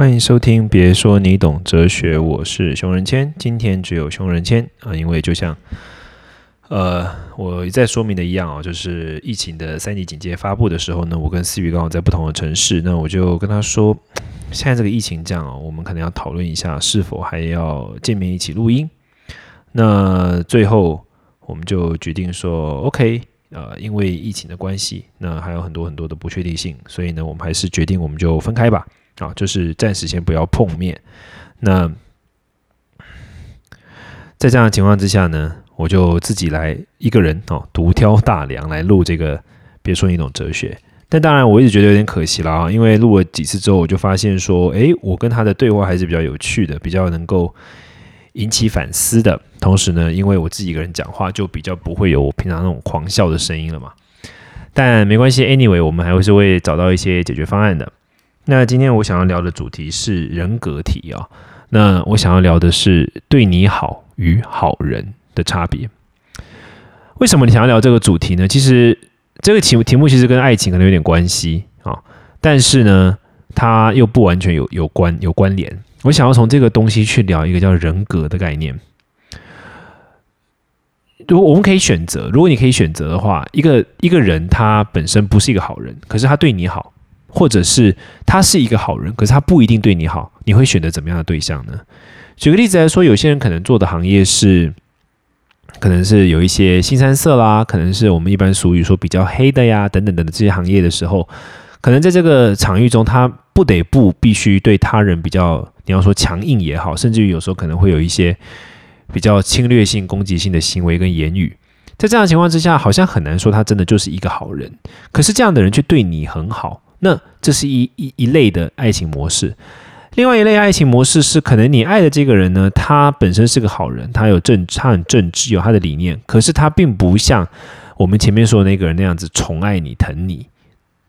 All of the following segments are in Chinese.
欢迎收听，别说你懂哲学，我是熊仁谦。今天只有熊仁谦啊，因为就像呃我一再说明的一样啊，就是疫情的三级警戒发布的时候呢，我跟思雨刚好在不同的城市，那我就跟他说，现在这个疫情这样哦，我们可能要讨论一下是否还要见面一起录音。那最后我们就决定说，OK，呃，因为疫情的关系，那还有很多很多的不确定性，所以呢，我们还是决定我们就分开吧。啊，就是暂时先不要碰面。那在这样的情况之下呢，我就自己来一个人哦，独挑大梁来录这个。别说你懂哲学，但当然我一直觉得有点可惜了啊，因为录了几次之后，我就发现说，诶，我跟他的对话还是比较有趣的，比较能够引起反思的。同时呢，因为我自己一个人讲话，就比较不会有我平常那种狂笑的声音了嘛。但没关系，anyway，我们还会是会找到一些解决方案的。那今天我想要聊的主题是人格题啊。那我想要聊的是对你好与好人的差别。为什么你想要聊这个主题呢？其实这个题目题目其实跟爱情可能有点关系啊，但是呢，它又不完全有有关有关联。我想要从这个东西去聊一个叫人格的概念。如果我们可以选择，如果你可以选择的话，一个一个人他本身不是一个好人，可是他对你好。或者是他是一个好人，可是他不一定对你好，你会选择怎么样的对象呢？举个例子来说，有些人可能做的行业是，可能是有一些新三色啦，可能是我们一般俗语说比较黑的呀，等等等的这些行业的时候，可能在这个场域中，他不得不必须对他人比较，你要说强硬也好，甚至于有时候可能会有一些比较侵略性、攻击性的行为跟言语，在这样的情况之下，好像很难说他真的就是一个好人，可是这样的人却对你很好。那这是一一一类的爱情模式，另外一类爱情模式是，可能你爱的这个人呢，他本身是个好人，他有正，他很正直，有他的理念，可是他并不像我们前面说的那个人那样子宠爱你、疼你。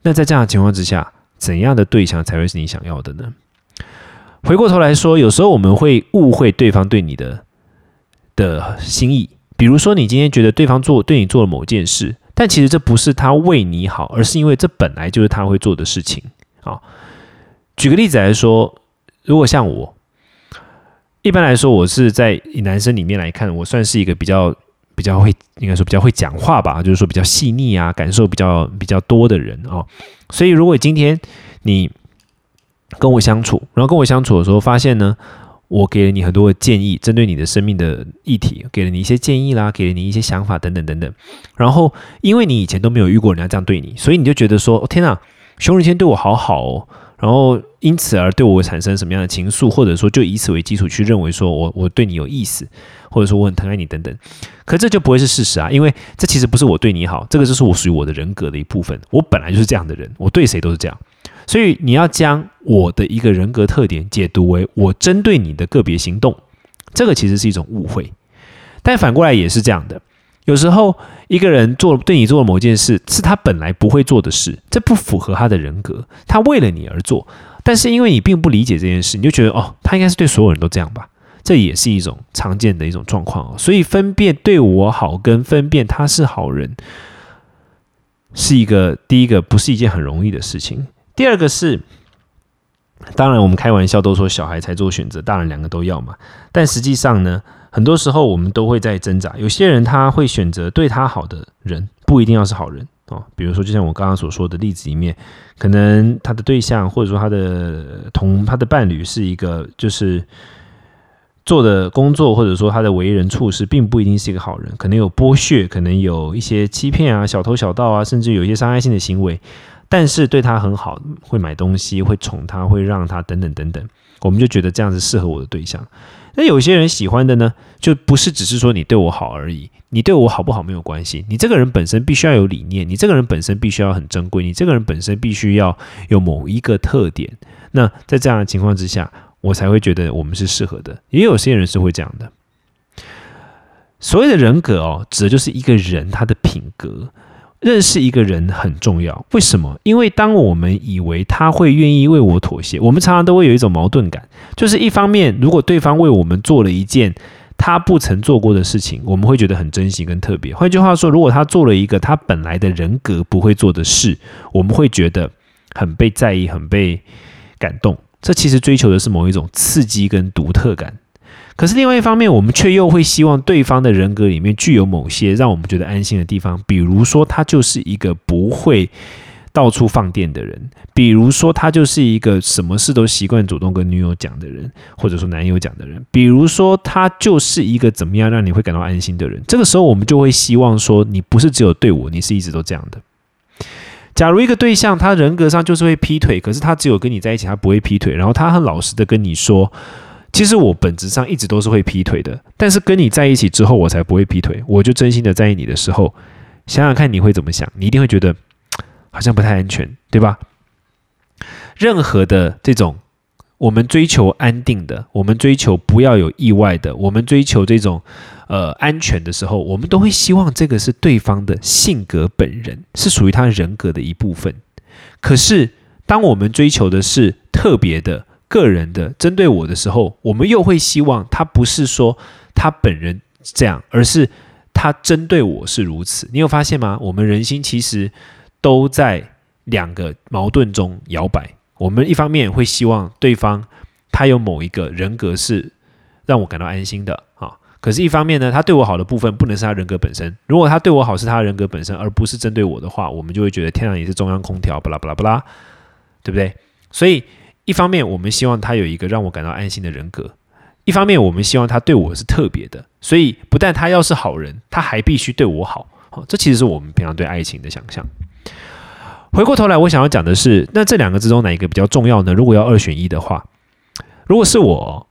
那在这样的情况之下，怎样的对象才会是你想要的呢？回过头来说，有时候我们会误会对方对你的的心意，比如说你今天觉得对方做对你做了某件事。但其实这不是他为你好，而是因为这本来就是他会做的事情啊。举个例子来说，如果像我，一般来说，我是在男生里面来看，我算是一个比较比较会，应该说比较会讲话吧，就是说比较细腻啊，感受比较比较多的人哦。所以，如果今天你跟我相处，然后跟我相处的时候，发现呢。我给了你很多的建议，针对你的生命的议题，给了你一些建议啦，给了你一些想法等等等等。然后，因为你以前都没有遇过人家这样对你，所以你就觉得说：“天哪，熊仁谦对我好好哦。”然后因此而对我产生什么样的情愫，或者说就以此为基础去认为说我我对你有意思，或者说我很疼爱你等等。可这就不会是事实啊，因为这其实不是我对你好，这个就是我属于我的人格的一部分。我本来就是这样的人，我对谁都是这样。所以你要将我的一个人格特点解读为我针对你的个别行动，这个其实是一种误会。但反过来也是这样的，有时候一个人做对你做的某件事，是他本来不会做的事，这不符合他的人格，他为了你而做。但是因为你并不理解这件事，你就觉得哦，他应该是对所有人都这样吧？这也是一种常见的一种状况哦。所以分辨对我好跟分辨他是好人，是一个第一个不是一件很容易的事情。第二个是，当然我们开玩笑都说小孩才做选择，大人两个都要嘛。但实际上呢，很多时候我们都会在挣扎。有些人他会选择对他好的人，不一定要是好人哦。比如说，就像我刚刚所说的例子里面，可能他的对象或者说他的同他的伴侣是一个，就是做的工作或者说他的为人处事，并不一定是一个好人，可能有剥削，可能有一些欺骗啊、小偷小盗啊，甚至有一些伤害性的行为。但是对他很好，会买东西，会宠他，会让他等等等等，我们就觉得这样子适合我的对象。那有些人喜欢的呢，就不是只是说你对我好而已，你对我好不好没有关系，你这个人本身必须要有理念，你这个人本身必须要很珍贵，你这个人本身必须要有某一个特点。那在这样的情况之下，我才会觉得我们是适合的。也有些人是会这样的。所谓的人格哦，指的就是一个人他的品格。认识一个人很重要，为什么？因为当我们以为他会愿意为我妥协，我们常常都会有一种矛盾感，就是一方面，如果对方为我们做了一件他不曾做过的事情，我们会觉得很珍惜跟特别。换句话说，如果他做了一个他本来的人格不会做的事，我们会觉得很被在意、很被感动。这其实追求的是某一种刺激跟独特感。可是另外一方面，我们却又会希望对方的人格里面具有某些让我们觉得安心的地方，比如说他就是一个不会到处放电的人，比如说他就是一个什么事都习惯主动跟女友讲的人，或者说男友讲的人，比如说他就是一个怎么样让你会感到安心的人。这个时候，我们就会希望说，你不是只有对我，你是一直都这样的。假如一个对象他人格上就是会劈腿，可是他只有跟你在一起，他不会劈腿，然后他很老实的跟你说。其实我本质上一直都是会劈腿的，但是跟你在一起之后，我才不会劈腿。我就真心的在意你的时候，想想看你会怎么想，你一定会觉得好像不太安全，对吧？任何的这种我们追求安定的，我们追求不要有意外的，我们追求这种呃安全的时候，我们都会希望这个是对方的性格本人，是属于他人格的一部分。可是当我们追求的是特别的。个人的针对我的时候，我们又会希望他不是说他本人这样，而是他针对我是如此。你有发现吗？我们人心其实都在两个矛盾中摇摆。我们一方面会希望对方他有某一个人格是让我感到安心的啊，可是，一方面呢，他对我好的部分不能是他人格本身。如果他对我好是他人格本身，而不是针对我的话，我们就会觉得天上也是中央空调，巴拉巴拉巴拉，对不对？所以。一方面，我们希望他有一个让我感到安心的人格；一方面，我们希望他对我是特别的。所以，不但他要是好人，他还必须对我好。这其实是我们平常对爱情的想象。回过头来，我想要讲的是，那这两个之中哪一个比较重要呢？如果要二选一的话，如果是我，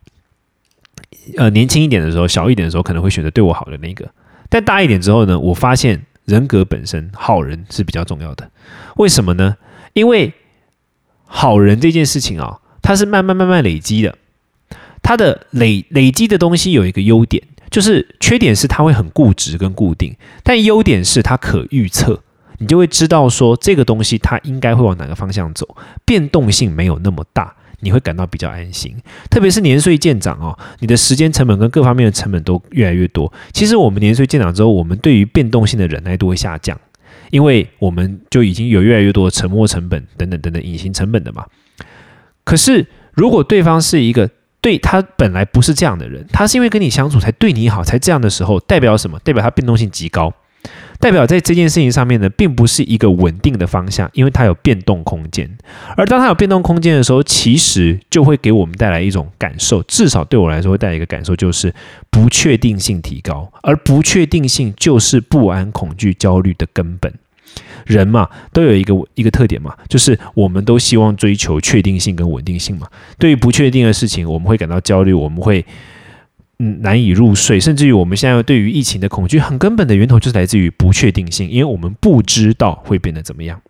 呃，年轻一点的时候，小一点的时候，可能会选择对我好的那个。但大一点之后呢，我发现人格本身好人是比较重要的。为什么呢？因为好人这件事情啊，它是慢慢慢慢累积的。它的累累积的东西有一个优点，就是缺点是它会很固执跟固定，但优点是它可预测，你就会知道说这个东西它应该会往哪个方向走，变动性没有那么大，你会感到比较安心。特别是年岁渐长哦，你的时间成本跟各方面的成本都越来越多。其实我们年岁渐长之后，我们对于变动性的忍耐度会下降。因为我们就已经有越来越多的沉没成本等等等等隐形成本的嘛。可是如果对方是一个对他本来不是这样的人，他是因为跟你相处才对你好才这样的时候，代表什么？代表他变动性极高，代表在这件事情上面呢，并不是一个稳定的方向，因为它有变动空间。而当它有变动空间的时候，其实就会给我们带来一种感受，至少对我来说会带来一个感受，就是不确定性提高，而不确定性就是不安、恐惧、焦虑的根本。人嘛，都有一个一个特点嘛，就是我们都希望追求确定性跟稳定性嘛。对于不确定的事情，我们会感到焦虑，我们会嗯难以入睡，甚至于我们现在对于疫情的恐惧，很根本的源头就是来自于不确定性，因为我们不知道会变得怎么样。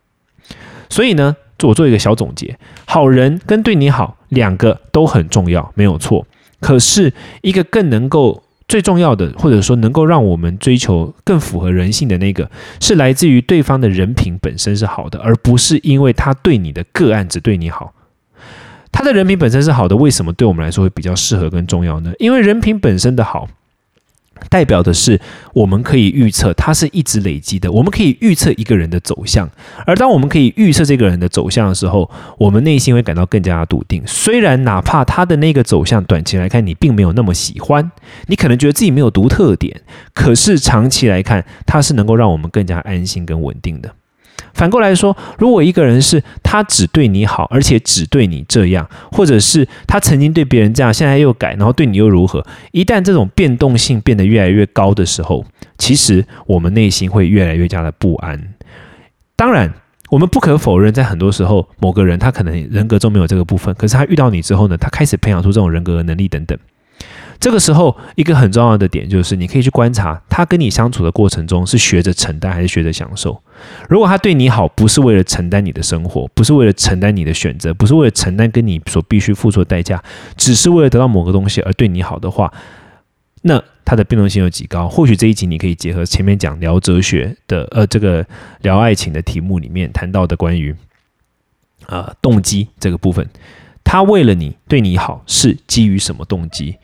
所以呢，我做一个小总结：好人跟对你好两个都很重要，没有错。可是一个更能够。最重要的，或者说能够让我们追求更符合人性的那个，是来自于对方的人品本身是好的，而不是因为他对你的个案只对你好。他的人品本身是好的，为什么对我们来说会比较适合跟重要呢？因为人品本身的好。代表的是，我们可以预测它是一直累积的。我们可以预测一个人的走向，而当我们可以预测这个人的走向的时候，我们内心会感到更加笃定。虽然哪怕他的那个走向短期来看你并没有那么喜欢，你可能觉得自己没有独特点，可是长期来看，它是能够让我们更加安心跟稳定的。反过来说，如果一个人是他只对你好，而且只对你这样，或者是他曾经对别人这样，现在又改，然后对你又如何？一旦这种变动性变得越来越高的时候，其实我们内心会越来越加的不安。当然，我们不可否认，在很多时候，某个人他可能人格中没有这个部分，可是他遇到你之后呢，他开始培养出这种人格的能力等等。这个时候，一个很重要的点就是，你可以去观察他跟你相处的过程中是学着承担还是学着享受。如果他对你好，不是为了承担你的生活，不是为了承担你的选择，不是为了承担跟你所必须付出的代价，只是为了得到某个东西而对你好的话，那他的变动性有几高？或许这一集你可以结合前面讲聊哲学的，呃，这个聊爱情的题目里面谈到的关于啊动机这个部分，他为了你对你好是基于什么动机？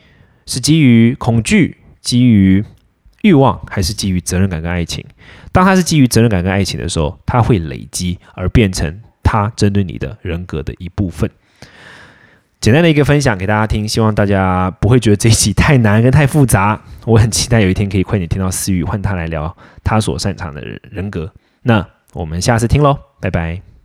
是基于恐惧、基于欲望，还是基于责任感跟爱情？当他是基于责任感跟爱情的时候，他会累积而变成他针对你的人格的一部分。简单的一个分享给大家听，希望大家不会觉得这一集太难跟太复杂。我很期待有一天可以快点听到思雨换他来聊他所擅长的人格。那我们下次听喽，拜拜。